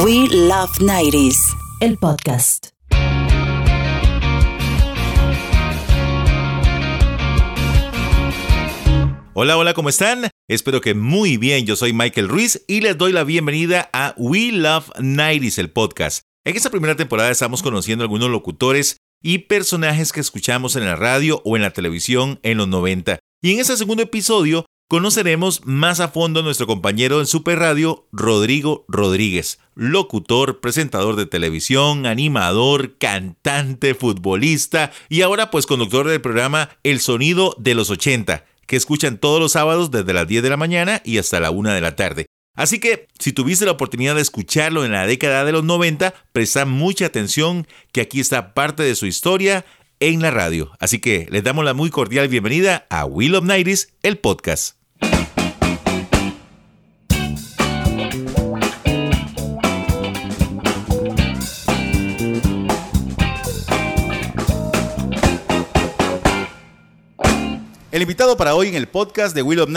We Love 90s, el podcast. Hola, hola, ¿cómo están? Espero que muy bien. Yo soy Michael Ruiz y les doy la bienvenida a We Love 90s, el podcast. En esta primera temporada estamos conociendo algunos locutores y personajes que escuchamos en la radio o en la televisión en los 90. Y en este segundo episodio conoceremos más a fondo a nuestro compañero en Super Radio, Rodrigo Rodríguez, locutor, presentador de televisión, animador, cantante, futbolista y ahora pues conductor del programa El Sonido de los 80, que escuchan todos los sábados desde las 10 de la mañana y hasta la 1 de la tarde. Así que, si tuviste la oportunidad de escucharlo en la década de los 90, presta mucha atención que aquí está parte de su historia en la radio. Así que les damos la muy cordial bienvenida a Will of Nighties, el podcast. El invitado para hoy en el podcast de Will of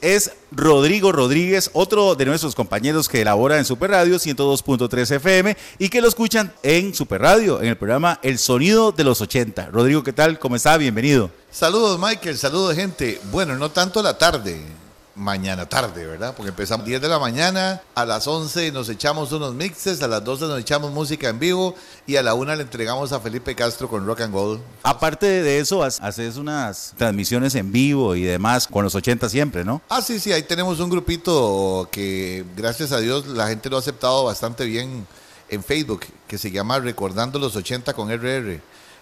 es Rodrigo Rodríguez, otro de nuestros compañeros que elabora en Super Radio 102.3 FM y que lo escuchan en Super Radio, en el programa El Sonido de los 80. Rodrigo, ¿qué tal? ¿Cómo está? Bienvenido. Saludos, Michael. Saludos, gente. Bueno, no tanto la tarde mañana tarde, ¿verdad? Porque empezamos 10 de la mañana, a las 11 nos echamos unos mixes, a las 12 nos echamos música en vivo y a la 1 le entregamos a Felipe Castro con Rock and Gold. Aparte de eso, haces unas transmisiones en vivo y demás con los 80 siempre, ¿no? Ah, sí, sí, ahí tenemos un grupito que gracias a Dios la gente lo ha aceptado bastante bien en Facebook, que se llama Recordando los 80 con RR.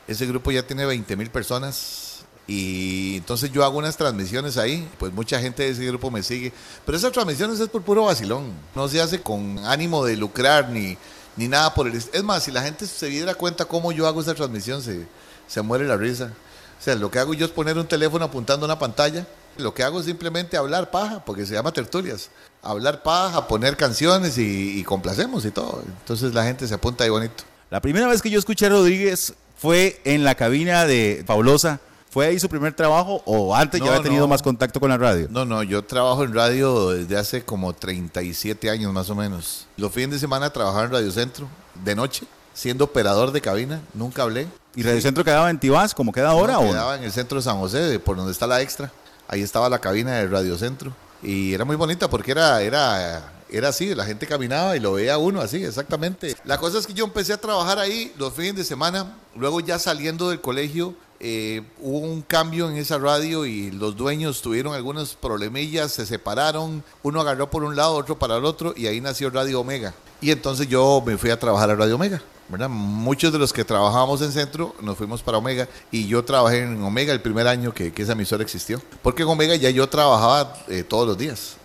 Ese grupo ya tiene 20 mil personas y entonces yo hago unas transmisiones ahí, pues mucha gente de ese grupo me sigue. Pero esas transmisiones es por puro vacilón. No se hace con ánimo de lucrar ni, ni nada por el... Es más, si la gente se diera cuenta cómo yo hago esa transmisión, se, se muere la risa. O sea, lo que hago yo es poner un teléfono apuntando a una pantalla. Lo que hago es simplemente hablar paja, porque se llama tertulias. Hablar paja, poner canciones y, y complacemos y todo. Entonces la gente se apunta ahí bonito. La primera vez que yo escuché a Rodríguez fue en la cabina de Fabulosa ¿Fue ahí su primer trabajo o antes ya había tenido más contacto con la radio? No, no, yo trabajo en radio desde hace como 37 años más o menos. Los fines de semana trabajaba en Radio Centro, de noche, siendo operador de cabina, nunca hablé. ¿Y Radio Centro quedaba en Tibás, como queda ahora? o quedaba en el centro de San José, por donde está la extra. Ahí estaba la cabina de Radio Centro. Y era muy bonita porque era, era, era así, la gente caminaba y lo veía uno así, exactamente. La cosa es que yo empecé a trabajar ahí los fines de semana, luego ya saliendo del colegio eh, hubo un cambio en esa radio y los dueños tuvieron algunos problemillas, se separaron, uno agarró por un lado, otro para el otro y ahí nació Radio Omega. Y entonces yo me fui a trabajar a Radio Omega. ¿verdad? Muchos de los que trabajábamos en centro nos fuimos para Omega y yo trabajé en Omega el primer año que, esa emisora existió. Porque en Omega ya yo trabajaba eh, todos los días.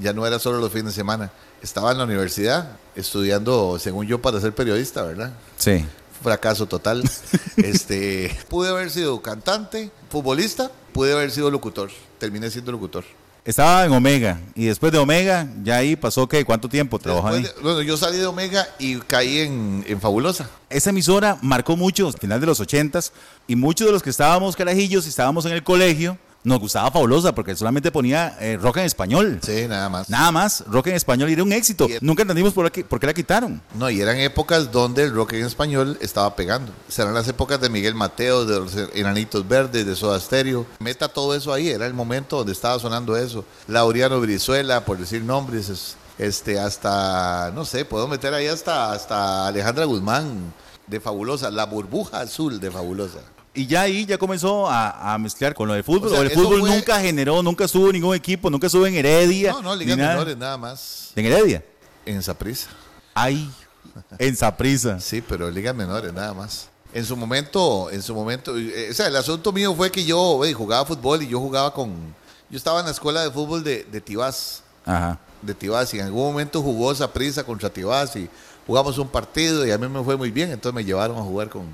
Ya no era solo los fines de semana. Estaba en la universidad estudiando, según yo, para ser periodista, ¿verdad? Sí fracaso total. este, pude haber sido cantante, futbolista, pude haber sido locutor. Terminé siendo locutor. Estaba en Omega y después de Omega, ya ahí pasó qué, cuánto tiempo trabajó ahí. bueno, yo salí de Omega y caí en, en, Fabulosa. Esa emisora marcó mucho, al final de los ochentas, y muchos de los que estábamos carajillos y estábamos en el colegio, nos gustaba Fabulosa porque solamente ponía eh, rock en español. Sí, nada más. Nada más, rock en español y era un éxito. Nunca entendimos por qué, por qué la quitaron. No, y eran épocas donde el rock en español estaba pegando. Serán las épocas de Miguel Mateo, de los Enanitos Verdes, de Soda Stereo. Meta todo eso ahí, era el momento donde estaba sonando eso. Laureano Brizuela, por decir nombres, este, hasta, no sé, puedo meter ahí hasta, hasta Alejandra Guzmán de Fabulosa, la burbuja azul de Fabulosa. Y ya ahí ya comenzó a, mezclar con lo del fútbol. O el fútbol nunca generó, nunca estuvo ningún equipo, nunca estuvo en Heredia. No, no, ligas menores nada más. ¿En Heredia? En Saprisa. Ay, en Saprisa. sí, pero ligas menores nada más. En su momento, en su momento, eh, o sea, el asunto mío fue que yo jugaba fútbol y yo jugaba con, yo estaba en la escuela de fútbol de, de Tibás. Ajá. De Tibás y en algún momento jugó Saprisa contra Tibás y jugamos un partido y a mí me fue muy bien, entonces me llevaron a jugar con,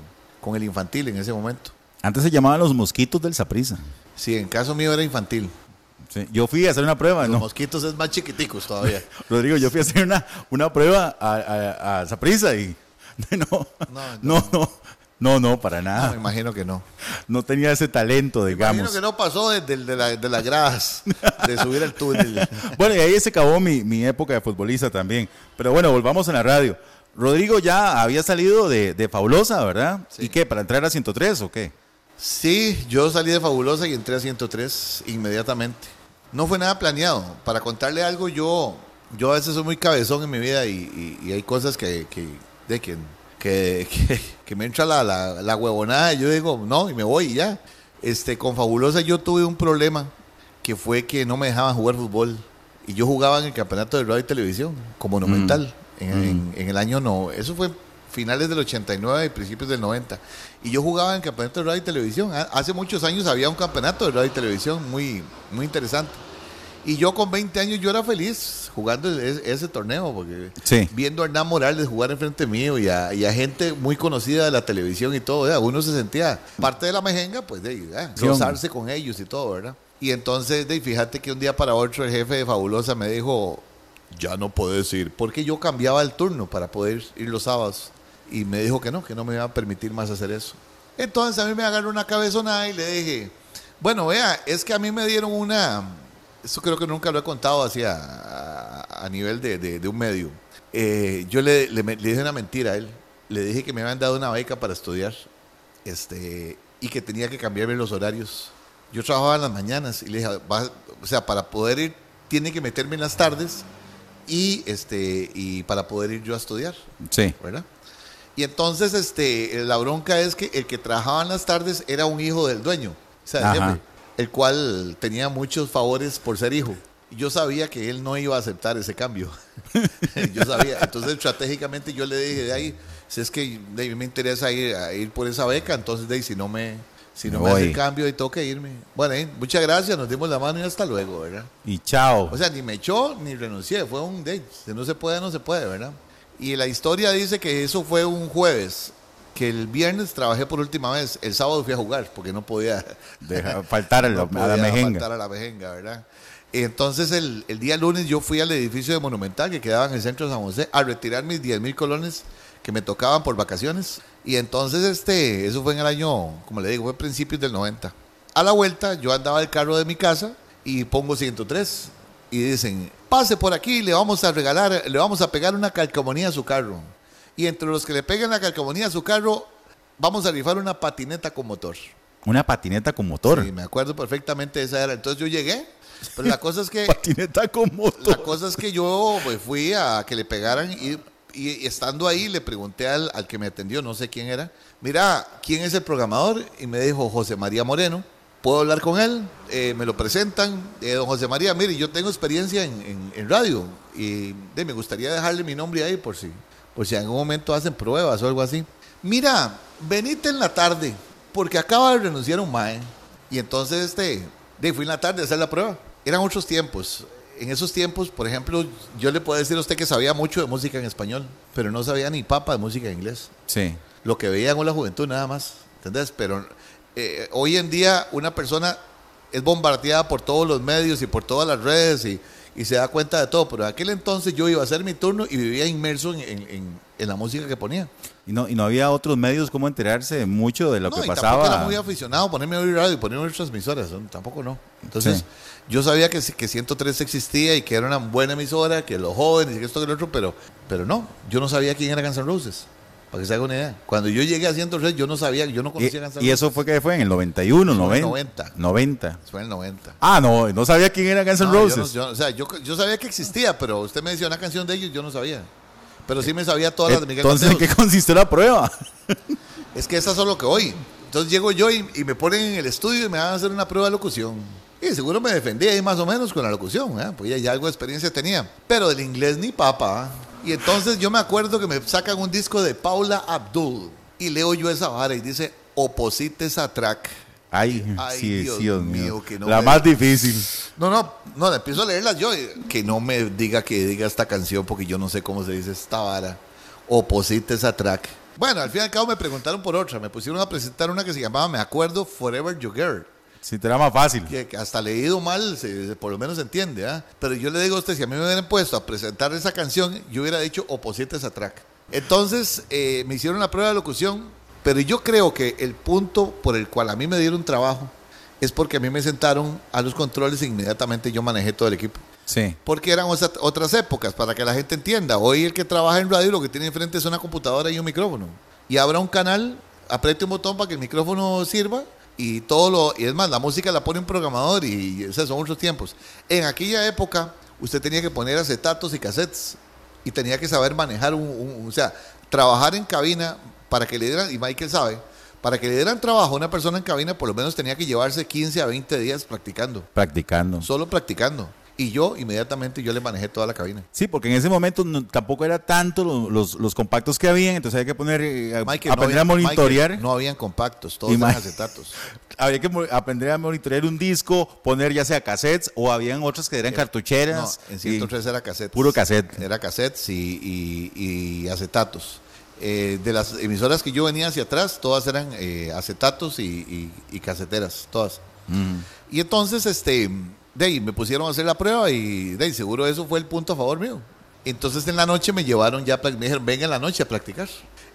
con el infantil en ese momento. Antes se llamaban los mosquitos del Saprisa. Sí, en caso mío era infantil. yo fui a hacer una prueba. Los mosquitos es más chiquiticos todavía. Rodrigo, yo fui a hacer una, una prueba a, Saprisa y no no, no, No, no, para No, nada. me imagino que no. No tenía ese talento, Me imagino digamos. que no pasó desde el de, la- de las gradas, de subir el túnel. Bueno, y ahí se acabó mi, mi época de futbolista también. Pero bueno, volvamos a la radio. Rodrigo ya había salido de, de Fabulosa, ¿verdad? Sí. ¿Y qué? ¿Para entrar a 103 o qué? Sí, yo salí de Fabulosa y entré a 103 inmediatamente. No fue nada planeado. Para contarle algo, yo, yo a veces soy muy cabezón en mi vida y, y- y hay cosas que, que, de que, que, que- me entra la, la, la huevonada y yo digo, no, y me voy y ya. Este, con Fabulosa yo tuve un problema que fue que no me dejaban jugar fútbol. Y yo jugaba en el campeonato de radio y televisión, como monumental, en, en- en el año no. Eso fue finales del 89 y principios del 90. Y yo jugaba en campeonato de radio y televisión. Ha- Hace muchos años había un campeonato de radio y televisión muy, muy interesante. Y yo con 20 años yo era feliz jugando ese, ese torneo, porque Sí. viendo a Hernán Morales jugar enfrente mío y a, y a gente muy conocida de la televisión y todo, ¿verdad? uno se sentía parte de la mejenga, pues de ¿verdad? Sí, gozarse con ellos y todo, ¿verdad? Y entonces, de, fíjate que un día para otro el jefe de Fabulosa me dijo, ya no puedes ir, porque yo cambiaba el turno para poder ir los sábados. Y me dijo que no, que no me iba a permitir más hacer eso. Entonces a mí me agarró una cabezonada y le dije, bueno, vea, es que a mí me dieron una, eso creo que nunca lo he contado así a, nivel de, de- un medio. Eh, yo le, le- dije una mentira a él, le dije que me habían dado una beca para estudiar este, y que tenía que cambiarme los horarios. Yo trabajaba en las mañanas y le dije, "Va- o sea, para poder ir, tiene que meterme en las tardes y, este, y para poder ir yo a estudiar. Sí. ¿verdad? Y entonces este, la bronca es que el que trabajaba en las tardes era un hijo del dueño, o sea, el cual tenía muchos favores por ser hijo. Yo sabía que él no iba a aceptar ese cambio. yo sabía. Entonces, estratégicamente yo le dije, de ahí, si es que de ahí me interesa ir, a ir por esa beca, entonces de ahí, si no me, si no Me me hace cambio y tengo que irme. Bueno, eh, muchas gracias, nos dimos la mano y hasta luego, ¿verdad? Y chao. O sea, ni me echó ni renuncié, fue un date. Si no se puede, no se puede, ¿verdad? Y la historia dice que eso fue un jueves, que el viernes trabajé por última vez, el sábado fui a jugar porque no podía, Deja faltar a la, no a la podía mejenga. faltar a la mejenga, ¿verdad? Y entonces el, el día lunes yo fui al edificio de Monumental que quedaba en el centro de San José a retirar mis 10 mil colones que me tocaban por vacaciones. Y entonces este, eso fue en el año, como le digo, fue principios del 90. A la vuelta yo andaba el carro de mi casa y pongo 103 y dicen, pase por aquí, le vamos a regalar, le vamos a pegar una calcomanía a su carro. Y entre los que le peguen la calcomanía a su carro, vamos a rifar una patineta con motor. Una patineta con motor. Sí, me acuerdo perfectamente de esa era. Entonces yo llegué, pero la cosa es que Patineta con la motor. cosa es que yo pues, fui a que le pegaran y, y estando ahí le pregunté al, al que me atendió, no sé quién era, mira, ¿quién es el programador? Y me dijo José María Moreno. ¿Puedo hablar con él? Eh, me lo presentan. Eh, don José María, mire, yo tengo experiencia en, en- radio y me gustaría dejarle mi nombre ahí por si, por si en algún momento hacen pruebas o algo así. Mira, venite en la tarde porque acaba de renunciar un mae. Y entonces este, de, fui en la tarde a hacer la prueba. Eran otros tiempos. En esos tiempos, por ejemplo, yo le puedo decir a usted que sabía mucho de música en español, pero no sabía ni papa de música en inglés Sí. lo que veían con la juventud nada más, ¿entendés? Pero eh, hoy en día una persona es bombardeada por todos los medios y por todas las redes y, y se da cuenta de todo, pero en aquel entonces yo iba a hacer mi turno y vivía inmerso en, en- en- en la música que ponía. Y no, y no había otros medios como enterarse mucho de lo no, que y tampoco era pasaba. muy aficionado ponerme a oír radio y ponerme a oír transmisoras, ¿no? tampoco no. Entonces Sí. yo sabía que, que 103 existía y que era una buena emisora, que los jóvenes y que esto que lo otro, pero, pero no, yo no sabía quién era Guns N' Roses. Para que se haga una idea. Cuando yo llegué a 103, yo no sabía, yo no conocía a Guns N' Y, y eso fue que fue en el 91, Fue en el 90. 90. 90. Fue en el 90. Ah, no, no sabía quién era Guns N' No, yo Roses. no- yo- o sea, yo, yo sabía que existía, pero usted me decía una canción de ellos, yo no sabía. Pero sí me sabía todas las de Miguel Entonces, ¿en qué consistió la prueba? Es que esas son lo que hoy. Entonces llego yo y, y me ponen en el estudio y me van a hacer una prueba de locución. Y seguro me defendí ahí más o menos con la locución, ¿eh? pues ya, ya algo de experiencia tenía. Pero del inglés ni papa. ¿ah? Y entonces yo me acuerdo que me sacan un disco de Paula Abdul. Y leo yo esa vara y dice Opposites a Track. Ay, Ay, sí, Dios mío, mío. que no la más difícil. No, no, no, empiezo a leerlas yo. y Que no me diga que diga esta canción porque yo no sé cómo se dice esta vara. Opposites a track. Bueno, al fin y al cabo me preguntaron por otra. Me pusieron a presentar una que se llamaba Me acuerdo Forever Your Girl. Si te era más fácil. Que, hasta leído mal, se- por lo menos se entiende. ¿ah? Pero yo le digo a usted, si a mí me hubieran puesto a presentar esa canción, yo hubiera dicho Opposites a track. Entonces eh, me hicieron la prueba de locución, Pero yo creo que el punto por el cual a mí me dieron trabajo es porque a mí me sentaron a los controles e inmediatamente yo manejé todo el equipo. Sí. Porque eran otra- otras épocas, para que la gente entienda. Hoy el que trabaja en radio lo que tiene enfrente es una computadora y un micrófono. Y abra un canal, apriete un botón para que el micrófono sirva y todo lo... Y es más, la música la pone un programador y, o sea, son otros tiempos. En aquella época usted tenía que poner acetatos y cassettes y tenía que saber manejar un, un- O sea, trabajar en cabina para que le dieran... Y Michael sabe, para que le dieran trabajo a una persona en cabina por lo menos tenía que llevarse 15 a 20 días practicando. Practicando. Solo practicando. Y yo inmediatamente yo le manejé toda la cabina. Sí, porque en ese momento no- tampoco era tanto lo- los, los compactos que habían, entonces había que poner, eh, Michael, no aprender había- a monitorear. Michael, no habían compactos, todos Y eran acetatos. Había que aprender a monitorear un disco, poner ya sea cassettes o habían otras que eran No, cartucheras. en y- 103 era cassette. Puro cassette. Era cassettes y, y- y acetatos. Eh, de las emisoras que yo venía hacia atrás, todas eran eh, acetatos y, y- y caseteras, todas. Mm. Y entonces, este, de ahí me pusieron a hacer la prueba y de ahí seguro eso fue el punto a favor mío. Entonces en la noche me llevaron ya, me dijeron, venga en la noche a practicar.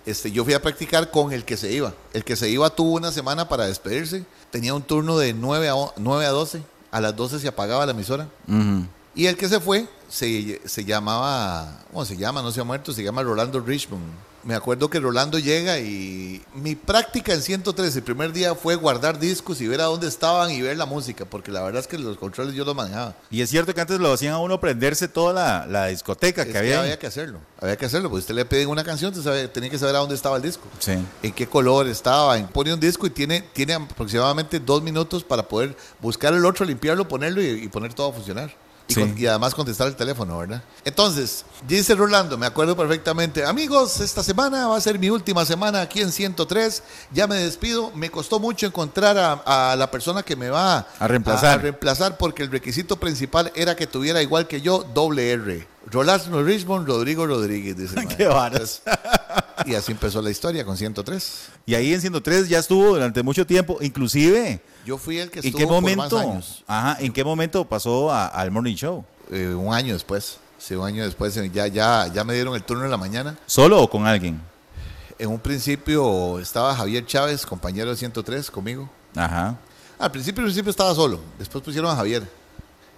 Este, yo fui a practicar con el que se iba. El que se iba tuvo una semana para despedirse. Tenía un turno de 9 a, o- 9 a 12. A las 12 se apagaba la emisora. Ujú. Y el que se fue se, se llamaba, ¿cómo se llama? No se ha muerto, se llama Rolando Richmond. Me acuerdo que Rolando llega y mi práctica en 103 el primer día fue guardar discos y ver a dónde estaban y ver la música, porque la verdad es que los controles yo los manejaba. Y es cierto que antes lo hacían a uno aprenderse toda la, la discoteca Es que que había. había que hacerlo, había que hacerlo, porque usted le piden una canción, usted sabe- tenía que saber a dónde estaba el disco. Sí. en qué color estaba. Pone un disco y tiene, tiene aproximadamente dos minutos para poder buscar el otro, limpiarlo, ponerlo y, y poner todo a funcionar. Y, Sí. con- y además contestar el teléfono, ¿verdad? Entonces, dice Rolando, me acuerdo perfectamente, amigos, esta semana va a ser mi última semana aquí en 103, ya me despido, me costó mucho encontrar a, a la persona que me va A reemplazar. a reemplazar porque el requisito principal era que tuviera igual que yo, doble R. Rolando Richmond, Rodrigo Rodríguez, dice. Qué varas. Y así empezó la historia con 103. Y ahí en 103 ya estuvo durante mucho tiempo, inclusive. Yo fui el que ¿En estuvo qué por momento? más años. Ajá, ¿en qué momento pasó a- al morning show? Eh, un año después. Sí, un año después ya, ya, ya me dieron el turno en la mañana. ¿Solo o con alguien? En un principio estaba Javier Chávez, compañero de 103, conmigo. Ajá. Al principio, al principio estaba solo. Después pusieron a Javier.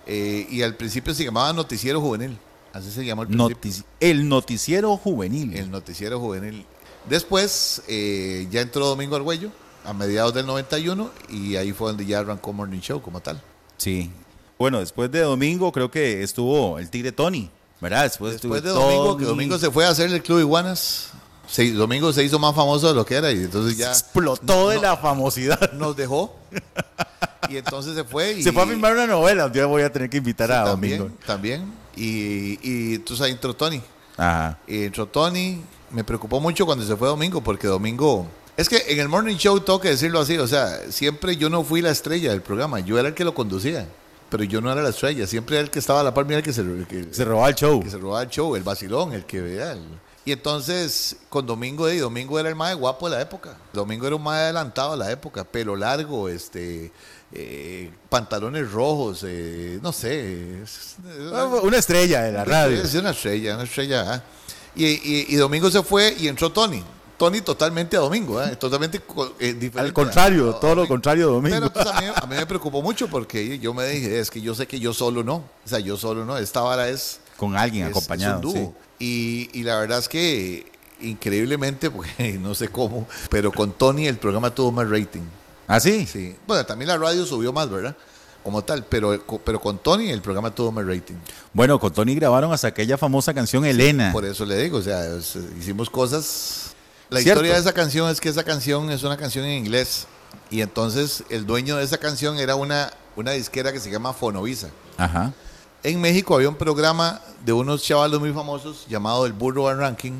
Eh, y al principio se llamaba Noticiero Juvenil. Así se llamó al principio. Notici- el noticiero juvenil. El Noticiero Juvenil. Después eh, ya entró Domingo Argüello a mediados del 91 y ahí fue donde ya arrancó Morning Show como tal. Sí. Bueno, después de domingo creo que estuvo el Tigre Tony, ¿verdad? Después, Después de Domingo, que. Domingo se fue a hacer el Club Iguanas. Se- Domingo se hizo más famoso de lo que era y entonces ya explotó de no- la famosidad. nos dejó. y entonces se fue. Y, Se fue a filmar una novela, un día voy a tener que invitar a también, Domingo. También. Y, y entonces ahí entró Tony. Ajá. Y entró Tony. Me preocupó mucho cuando se fue Domingo porque Domingo... Es que en el Morning Show tengo que decirlo así, o sea, siempre yo no fui la estrella del programa, yo era el que lo conducía, pero yo no era la estrella, siempre era el que estaba a la par mía, el que se, que- Se robaba el show. que se robaba el show, el vacilón, el que vea. el- Y entonces, con Domingo, y Domingo era el más guapo de la época. Domingo era un más adelantado de la época, pelo largo, este, eh, pantalones rojos, eh, no sé. es- Una estrella de la radio. es una estrella, una estrella. Y, y- y Domingo se fue y entró Tony. Tony totalmente a Domingo, ¿eh? totalmente eh, diferente. Al contrario, a- a todo lo contrario de Domingo. Pero entonces, a, mí, a mí me preocupó mucho porque yo me dije, es que yo sé que yo solo no. O sea, yo solo no. Esta vara es Con alguien es- acompañado. es un sí. dúo. Y, y la verdad es que increíblemente, porque no sé cómo, pero con Tony el programa tuvo más rating. ¿Ah, sí? Sí. Bueno, también la radio subió más, ¿verdad? Como tal, pero, pero con Tony el programa tuvo más rating. Bueno, con Tony grabaron hasta aquella famosa canción Elena. Por eso le digo, o sea, hicimos cosas. La Cierto. historia de esa canción es que esa canción es una canción en inglés. Y entonces el dueño de esa canción era una, una disquera que se llama Fonovisa. Ajá. En México había un programa de unos chavalos muy famosos llamado El Burro Ranking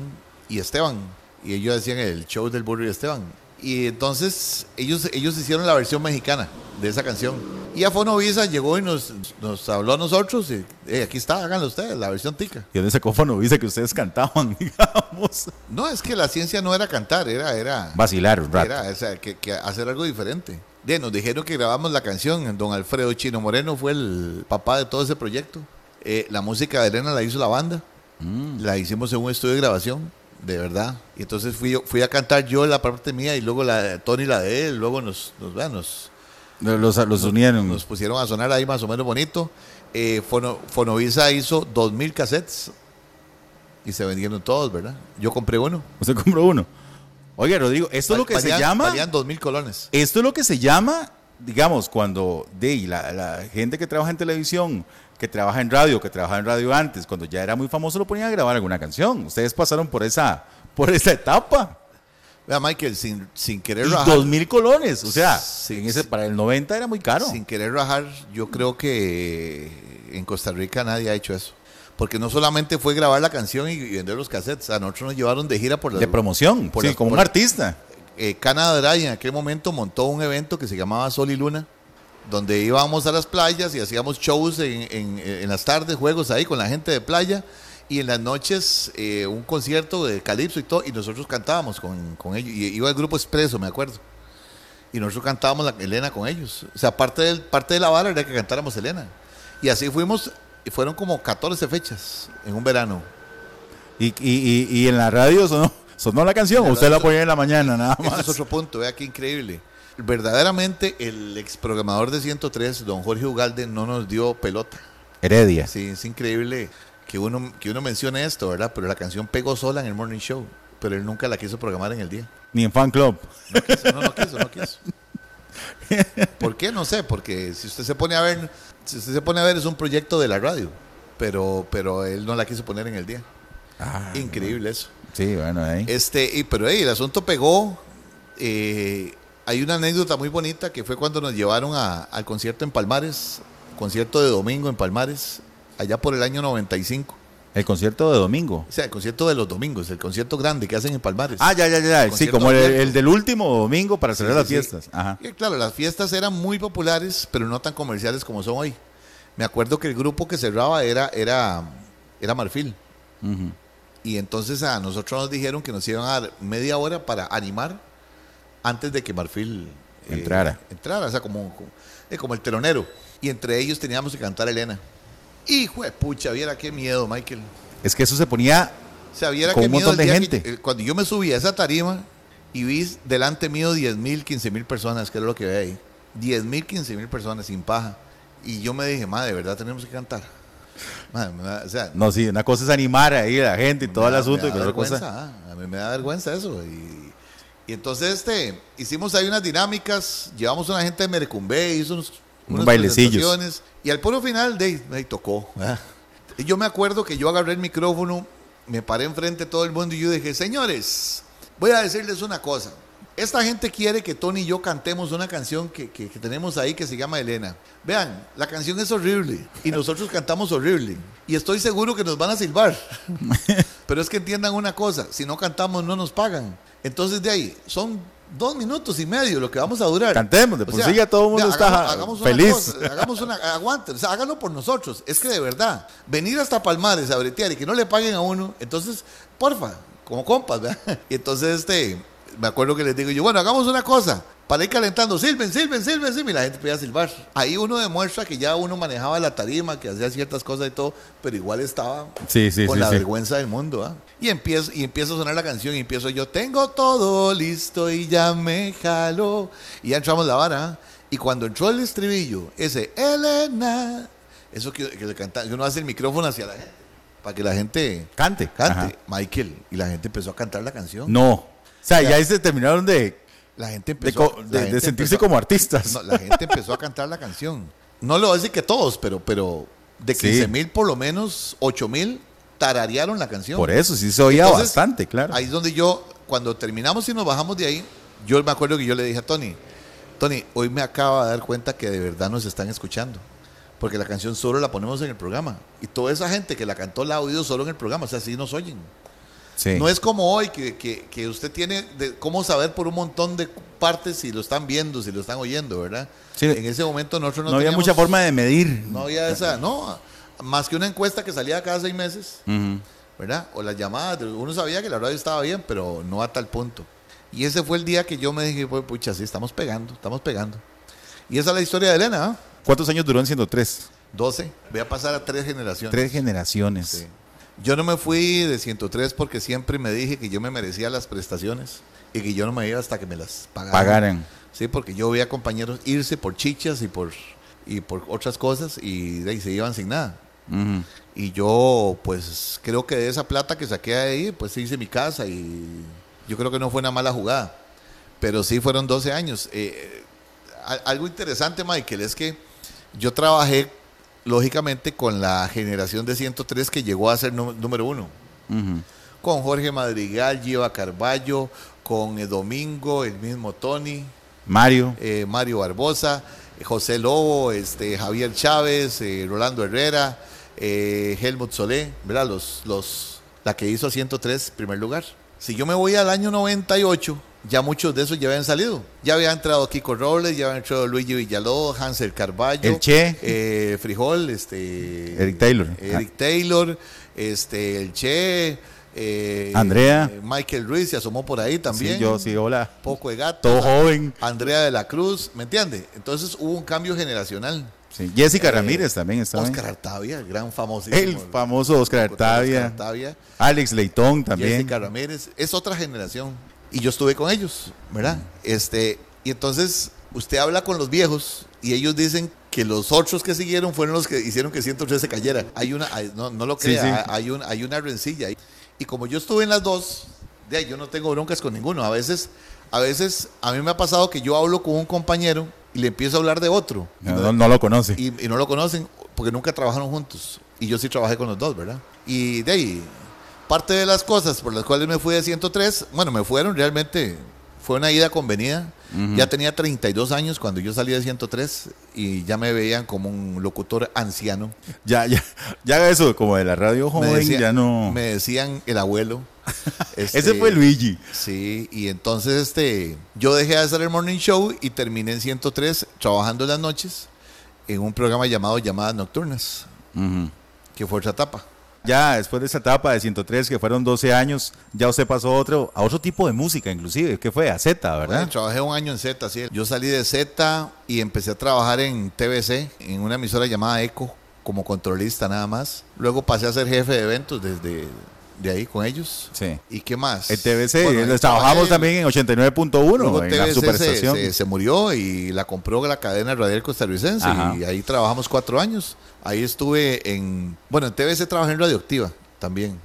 y Esteban. Y ellos hacían el show del Burro y Esteban. Y entonces ellos, ellos hicieron la versión mexicana de esa canción. Y a Fonovisa llegó y nos, nos habló a nosotros y "Eh, aquí está, háganlo ustedes, la versión tica. ¿Y dónde sacó Dice que ustedes cantaban, digamos. No, es que la ciencia no era cantar, era, era, Vacilar un rato. era o sea, que, que hacer algo diferente. De, nos dijeron que grabamos la canción, don Alfredo Chino Moreno fue el papá de todo ese proyecto. Eh, la música de Elena la hizo la banda, Mm. la hicimos en un estudio de grabación. De verdad. Y entonces fui, fui a cantar yo la parte mía y luego la Tony la de él, luego nos, nos, nos, Los, los unieron. nos pusieron a sonar ahí más o menos bonito. Eh, Fono- Fonovisa hizo 2.000 cassettes y se vendieron todos, ¿verdad? Yo compré uno. Usted compró uno. Oiga, Rodrigo, esto es lo que se llama. Valían 2.000 colones. Esto es lo que se llama, digamos, cuando de la, la gente que trabaja en televisión, que trabaja en radio, que trabaja en radio antes, cuando ya era muy famoso, lo ponían a grabar alguna canción. Ustedes pasaron por esa, por esa etapa. Vea, Michael, sin, sin querer Y rajar, dos mil colones. O sea, Sí, en ese, para el 90 era muy caro. sin querer rajar, yo creo que en Costa Rica nadie ha hecho eso. Porque no solamente fue grabar la canción y, y vender los cassettes, a nosotros nos llevaron de gira por la, de promoción, por sí, las- como por- un artista. eh, Canadá en aquel momento montó un evento que se llamaba Sol y Luna, donde íbamos a las playas y hacíamos shows en, en- en las tardes, juegos ahí con la gente de playa, y en las noches eh, un concierto de calipso y todo, y nosotros cantábamos con, con ellos. Y iba el grupo Expreso, me acuerdo. Y nosotros cantábamos la Elena con ellos. O sea, parte, del, parte de la vara era que cantáramos Elena. Y así fuimos, y fueron como 14 fechas en un verano. Y, y, y, y en la radio sonó, sonó la canción, la usted la ponía en la mañana nada Ese más. es otro punto, vea qué increíble. Verdaderamente el ex programador de 103, don Jorge Ugalde, no nos dio pelota. Heredia. Sí, es increíble que uno, que uno mencione esto, ¿verdad? Pero la canción pegó sola en el morning show, pero él nunca la quiso programar en el día. Ni en fan club. No quiso, no, no quiso, no quiso. ¿Por qué? No sé, porque si usted se pone a ver, si usted se pone a ver es un proyecto de la radio, pero, pero él no la quiso poner en el día. Ah, Increíble eso. Sí, bueno, ahí. Este, y, pero hey, el asunto pegó. eh, hay una anécdota muy bonita que fue cuando nos llevaron a- al concierto en Palmares, concierto de domingo en Palmares, allá por el año 95. El concierto de domingo. O sea, el concierto de los domingos, el concierto grande que hacen en Palmares. Ah, ya, ya, ya. Sí, como el, del último domingo para cerrar Sí, las sí, fiestas. Ajá. Y claro, las fiestas eran muy populares, pero no tan comerciales como son hoy. Me acuerdo que el grupo que cerraba era, era, era Marfil. Y entonces a nosotros nos dijeron que nos iban a dar media hora para animar antes de que Marfil eh, Entrara. entrara, o sea, como, como, eh, como el telonero. Y entre ellos teníamos que cantar Elena. Hijo de pucha, viera qué miedo, Michael. Es que eso se ponía. O sea, viera Con qué un miedo montón de día que- gente. eh, cuando yo me subí a esa tarima y vi delante mío 10 mil, 15 mil personas, que era lo que veía ahí. 10 mil, 15 mil personas sin paja. Y yo me dije, madre, de verdad tenemos que cantar. Madre, da- o sea, No, sí, una cosa es animar ahí a la gente y todo el asunto. me Y da otra vergüenza, cosa. ah, a mí me da vergüenza eso. Y, y entonces este, hicimos ahí unas dinámicas, llevamos una gente de Merecumbe, hizo unos, Unos unas bailecillos. Y al puro final, de, ahí tocó. Y yo me acuerdo que yo agarré el micrófono, me paré enfrente de todo el mundo y yo dije, señores, voy a decirles una cosa. Esta gente quiere que Tony y yo cantemos una canción que, que- que tenemos ahí que se llama Elena. Vean, la canción es horrible y nosotros cantamos horrible. Y estoy seguro que nos van a silbar. Pero es que entiendan una cosa, si no cantamos no nos pagan. Entonces de ahí, son dos minutos y medio lo que vamos a durar. Cantemos, de por sí ya todo el mundo está hagamos- hagamos una feliz. cosa, hagamos una, aguanten, o sea, háganlo por nosotros. Es que de verdad, venir hasta Palmares a bretear y que no le paguen a uno, entonces, porfa, como compas, ¿verdad? Y entonces, este, me acuerdo que les digo yo, bueno, hagamos una cosa, para ir calentando, silben, silben, silben, silben, y la gente empieza a silbar. Ahí uno demuestra que ya uno manejaba la tarima, que hacía ciertas cosas y todo, pero igual estaba Sí, sí, con sí, la vergüenza del mundo. ¿ah? Y, empiezo, y empieza a sonar la canción y empiezo yo, tengo todo listo y ya me jaló. Y ya entramos la vara. ¿ah? Y cuando entró el estribillo, ese Elena, eso que, que, le canta, uno hace el micrófono hacia la gente, para que la gente Cante. cante. Ajá. Michael, y la gente empezó a cantar la canción. No. O sea, Ya. ahí se terminaron de, La gente de, empezó, co- la de- de gente sentirse empezó- como artistas. no, la gente empezó a cantar la canción. No lo voy a decir que todos, pero, pero de Sí. 15 mil, por lo menos 8 mil tararearon la canción. Por eso, sí se oía Entonces, bastante, claro. Ahí es donde yo, cuando terminamos y nos bajamos de ahí, yo me acuerdo que yo le dije a Tony, Tony, hoy me acaba de dar cuenta que de verdad nos están escuchando. Porque la canción solo la ponemos en el programa. Y toda esa gente que la cantó la ha oído solo en el programa. O sea, así nos oyen. Sí. No es como hoy que, que- que usted tiene de cómo saber por un montón de partes si lo están viendo, si lo están oyendo, ¿verdad? Sí. En ese momento nosotros no, no había mucha forma de medir. No había esa, no, más que una encuesta que salía cada seis meses. ¿verdad? O las llamadas, uno sabía que la radio estaba bien, pero no a tal punto. Y ese fue el día que yo me dije, pues, pucha, sí, estamos pegando, estamos pegando. Y esa es la historia de Elena, ¿ah? ¿Cuántos años duró en 103? 12, voy a pasar a tres generaciones. Tres generaciones. Sí. Yo no me fui de 103 porque siempre me dije que yo me merecía las prestaciones y que yo no me iba hasta que me las pagaran. Pagaran. Sí, porque yo veía compañeros irse por chichas y por, y por otras cosas y de ahí se iban sin nada. Y yo, pues, creo que de esa plata que saqué ahí, pues hice mi casa y yo creo que no fue una mala jugada. Pero sí fueron 12 años. Eh, a- algo interesante, Michael, es que yo trabajé, lógicamente, con la generación de 103 que llegó a ser nú- número uno. Con Jorge Madrigal, Giva Carballo, con eh, Domingo, el mismo Tony, Mario. eh, Mario Barbosa, eh, José Lobo, este, Javier Chávez, eh, Rolando Herrera, eh, Helmut Solé, ¿verdad? Los, los, la que hizo 103 primer lugar. Si yo me voy al año 98, ya muchos de esos ya habían salido. Ya había entrado Kiko Robles, ya había entrado Luigi Villalobos, Hansel Carballo, El Che. eh, Frijol, este, Eric Taylor. Eric Taylor, este, el Che, eh, Andrea. eh, Michael Ruiz se asomó por ahí también. Sí, yo, sí, hola. Poco de gato. Todo joven. Andrea de la Cruz, ¿me entiende? Entonces hubo un cambio generacional. Sí. Jessica Eh, Ramírez también estaba. Oscar Artavia, el gran famoso. El famoso Oscar Artavia. Artavia. Alex Leitón también. Jessica Ramírez. Es otra generación. Y yo estuve con ellos, ¿verdad? Este, y entonces usted habla con los viejos y ellos dicen que los otros que siguieron fueron los que hicieron que 103 se cayera. Hay una, hay- no, no lo crea, sí. Hay, un, hay una rencilla. ahí. Y como yo estuve en las dos, de ahí yo no tengo broncas con ninguno. A veces, a veces, a mí me ha pasado que yo hablo con un compañero y le empiezo a hablar de otro. No lo conoce. y, y no lo conocen porque nunca trabajaron juntos. Y yo sí trabajé con los dos, ¿verdad? Y de ahí, parte de las cosas por las cuales me fui de 103, bueno, me fueron realmente, fue una ida convenida. Ya tenía 32 años cuando yo salí de 103 y ya me veían como un locutor anciano. Ya, ya, ya eso, como de la radio joven, decían- ya no. Me decían el abuelo. Este, Ese fue Luigi. Sí, y entonces este, yo dejé de hacer el morning show y terminé en 103 trabajando en las noches en un programa llamado Llamadas Nocturnas, que fue otra etapa. Ya después de esa etapa de 103, que fueron 12 años, ya usted pasó a otro, a otro tipo de música, inclusive, que fue a Z, ¿verdad? Trabajé un año en Z, sí. Yo salí de Z y empecé a trabajar en TBC, en una emisora llamada Eco, como controlista nada más. Luego pasé a ser jefe de eventos desde de ahí con ellos. Sí. ¿Y qué más? El TBC, Bueno, trabajamos también en Luego 89.1, en la se, superestación. se- se murió y la compró la cadena radial costarricense Ajá. y ahí trabajamos cuatro años. Ahí estuve en... Bueno, en TBC trabajé en Radioactiva también.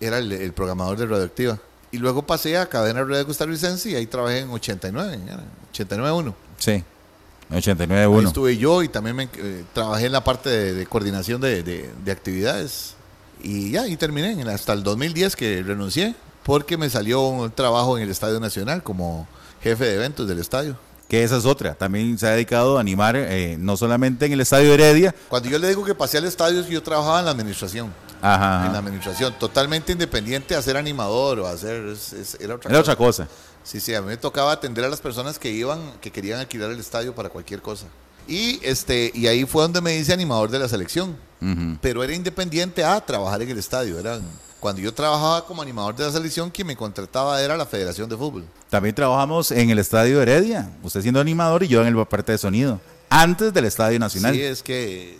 Era el, el programador de Radioactiva. Y luego pasé a cadena radial costarricense y ahí trabajé en 89, era 89.1. Sí, Ahí 89.1. estuve yo y también me, eh, trabajé en la parte de, de coordinación de, de- de actividades. Y ya, y terminé hasta el 2010 que renuncié porque me salió un trabajo en el Estadio Nacional como jefe de eventos del estadio. Que esa es otra. También se ha dedicado a animar, eh, no solamente en el Estadio Heredia. Cuando yo le digo que pasé al estadio yo trabajaba en la administración. Ajá. En la administración, totalmente independiente a ser animador o a es- es- era otra Era cosa. otra cosa. Sí, sí, a mí me tocaba atender a las personas que iban, que querían alquilar el estadio para cualquier cosa. Y este, y ahí fue donde me hice animador de la selección. Pero era independiente a trabajar en el estadio. Era, cuando yo trabajaba como animador de la selección, quien me contrataba era la Federación de Fútbol. También trabajamos en el Estadio Heredia. Usted siendo animador y yo en la parte de sonido. Antes del Estadio Nacional. Sí, es que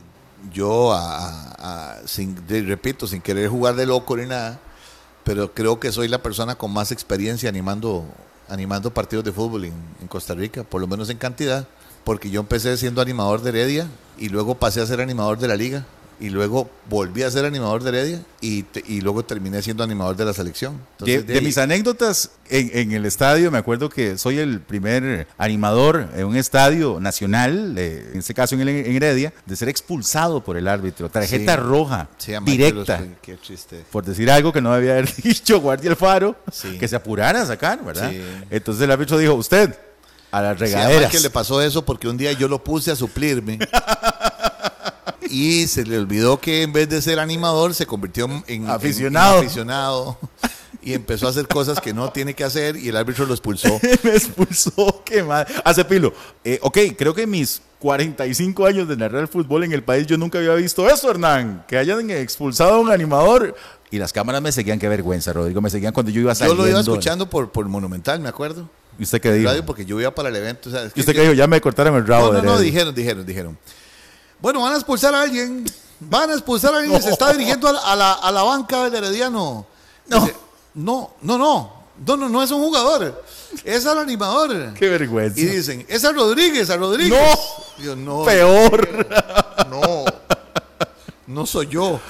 yo, a- a- a- sin, repito, sin querer jugar de loco ni nada, pero creo que soy la persona con más experiencia animando, animando partidos de fútbol en, en Costa Rica, por lo menos en cantidad, porque yo empecé siendo animador de Heredia y luego pasé a ser animador de la liga y luego volví a ser animador de Heredia y, te- y luego terminé siendo animador de la selección. De, mis anécdotas en, en el estadio, me acuerdo que soy el primer animador en un estadio nacional, eh, en este caso en, el- en Heredia, de ser expulsado por el árbitro. Tarjeta Sí. roja, Sí, directa, los- Qué triste. por decir algo que no haber dicho, guardia el faro, Sí. que se apurara a sacar, ¿verdad? Sí. Entonces el árbitro dijo, usted, a las Sí, regaderas. Michael le pasó eso porque un día yo lo puse a suplirme. y se le olvidó que en vez de ser animador se convirtió en, Aficionado. en aficionado. Y empezó a hacer cosas que no tiene que hacer y el árbitro lo expulsó. me expulsó, qué mal. Hace pilo. Eh, ok, creo que mis 45 años de narrar el fútbol en el país yo nunca había visto eso, Hernán. Que hayan expulsado a un animador. Y las cámaras me seguían, qué vergüenza, Rodrigo. Me seguían cuando yo iba Yo saliendo. lo iba escuchando por, por Monumental, me acuerdo. ¿Y usted qué dijo? Radio porque yo iba para el evento. o sea, es ¿Y usted qué dijo? Ya me cortaron el rabo. No, no, no, dijeron, dijeron, dijeron. Bueno, van a expulsar a alguien. Van a expulsar a alguien que se está dirigiendo a la, a la, a la banca del Herediano. No. Dice, no, no, no. No, no, no es un jugador. Es al animador. Qué vergüenza. Y dicen, es a Rodríguez, a Rodríguez. No. No, Peor. no. No soy yo.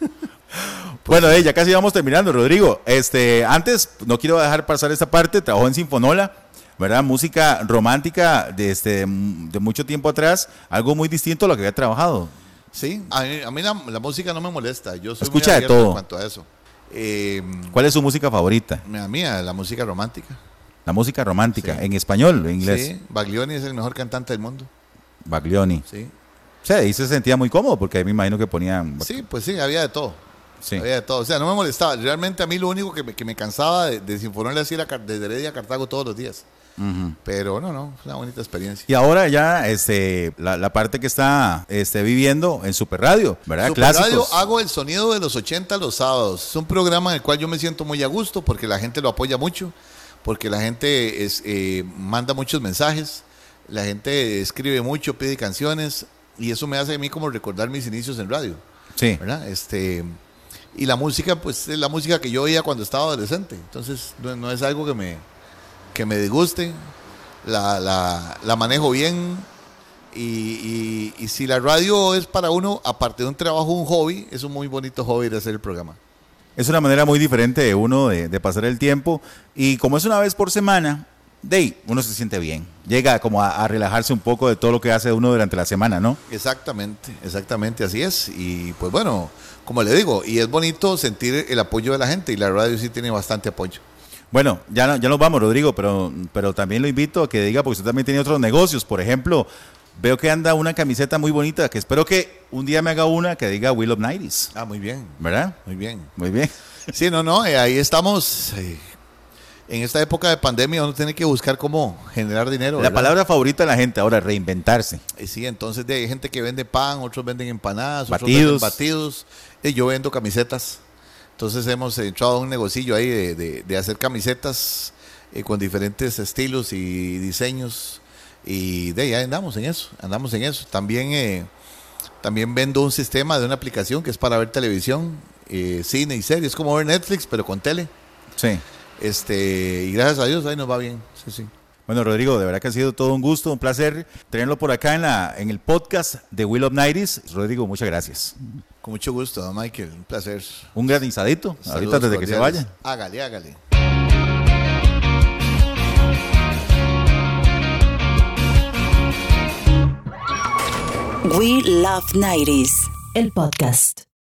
Bueno, eh, ya casi vamos terminando, Rodrigo. Este, antes, no quiero dejar pasar esta parte, trabajó en Sinfonola, ¿verdad? Música romántica de, este, de mucho tiempo atrás, algo muy distinto a lo que había trabajado. Sí, a mí, a mí la, la música no me molesta. Yo soy Escucha muy de todo. En cuanto a eso. Eh, ¿Cuál es su música favorita? a mí, la música romántica. La música romántica, Sí. en español, en inglés. Sí, Baglioni es el mejor cantante del mundo. Baglioni. Sí, O sea, ahí se sentía muy cómodo porque ahí me imagino que ponían. sí pues sí, había de todo. Sí. Había de todo. O sea, no me molestaba. Realmente a mí lo único que me, que me cansaba de, de Sinfonía era ir a Car- desde Heredia a Cartago todos los días. Ujú. Pero no, no, es una bonita experiencia. Y ahora ya este, la, la parte que está este, viviendo en Super Radio, ¿verdad? Super Radio Clásicos. hago el sonido de los 80 los sábados. Es un programa en el cual yo me siento muy a gusto porque la gente lo apoya mucho, porque la gente es, eh, manda muchos mensajes, la gente escribe mucho, pide canciones y eso me hace a mí como recordar mis inicios en radio, Sí. ¿verdad? Este, y la música, pues es la música que yo oía cuando estaba adolescente. Entonces no, no es algo que me, que me disguste, la, la, la manejo bien. Y, y- y si la radio es para uno, aparte de un trabajo, un hobby, es un muy bonito hobby de hacer el programa. Es una manera muy diferente de uno de, de pasar el tiempo. Y como es una vez por semana, de ahí uno se siente bien. Llega como a, a relajarse un poco de todo lo que hace uno durante la semana, ¿no? Exactamente, exactamente, así es. Y pues bueno, como le digo, y es bonito sentir el apoyo de la gente y la radio sí tiene bastante apoyo. Bueno, ya, no- ya nos vamos, Rodrigo, pero, pero también lo invito a que diga, porque usted también tiene otros negocios. Por ejemplo, veo que anda una camiseta muy bonita, que espero que un día me haga una que diga Will of Nighties, Ah, muy bien, ¿verdad? muy bien. Muy bien. Sí, no, no, eh, ahí estamos. eh, en esta época de pandemia uno tiene que buscar cómo generar dinero. La ¿verdad? palabra favorita de la gente ahora, reinventarse. Y sí, entonces de, hay gente que vende pan, otros venden empanadas, Batidos. otros venden batidos. Y yo vendo camisetas. Entonces hemos entrado a un negocillo ahí de, de- de hacer camisetas eh, con diferentes estilos y diseños. Y de ahí andamos en eso, andamos en eso. También, eh, también vendo un sistema de una aplicación que es para ver televisión, eh, cine y series, es como ver Netflix, pero con tele. Sí. Este, y gracias a Dios ahí nos va bien. Sí, sí. Bueno, Rodrigo, de verdad que ha sido todo un gusto, un placer tenerlo por acá en, la, en el podcast de Will of Nighties. Rodrigo, muchas gracias. Con mucho gusto, don Michael. Un placer. Un granizadito, ahorita Saludos desde que se vaya. Hágale, hágale. We Love 90s, el podcast.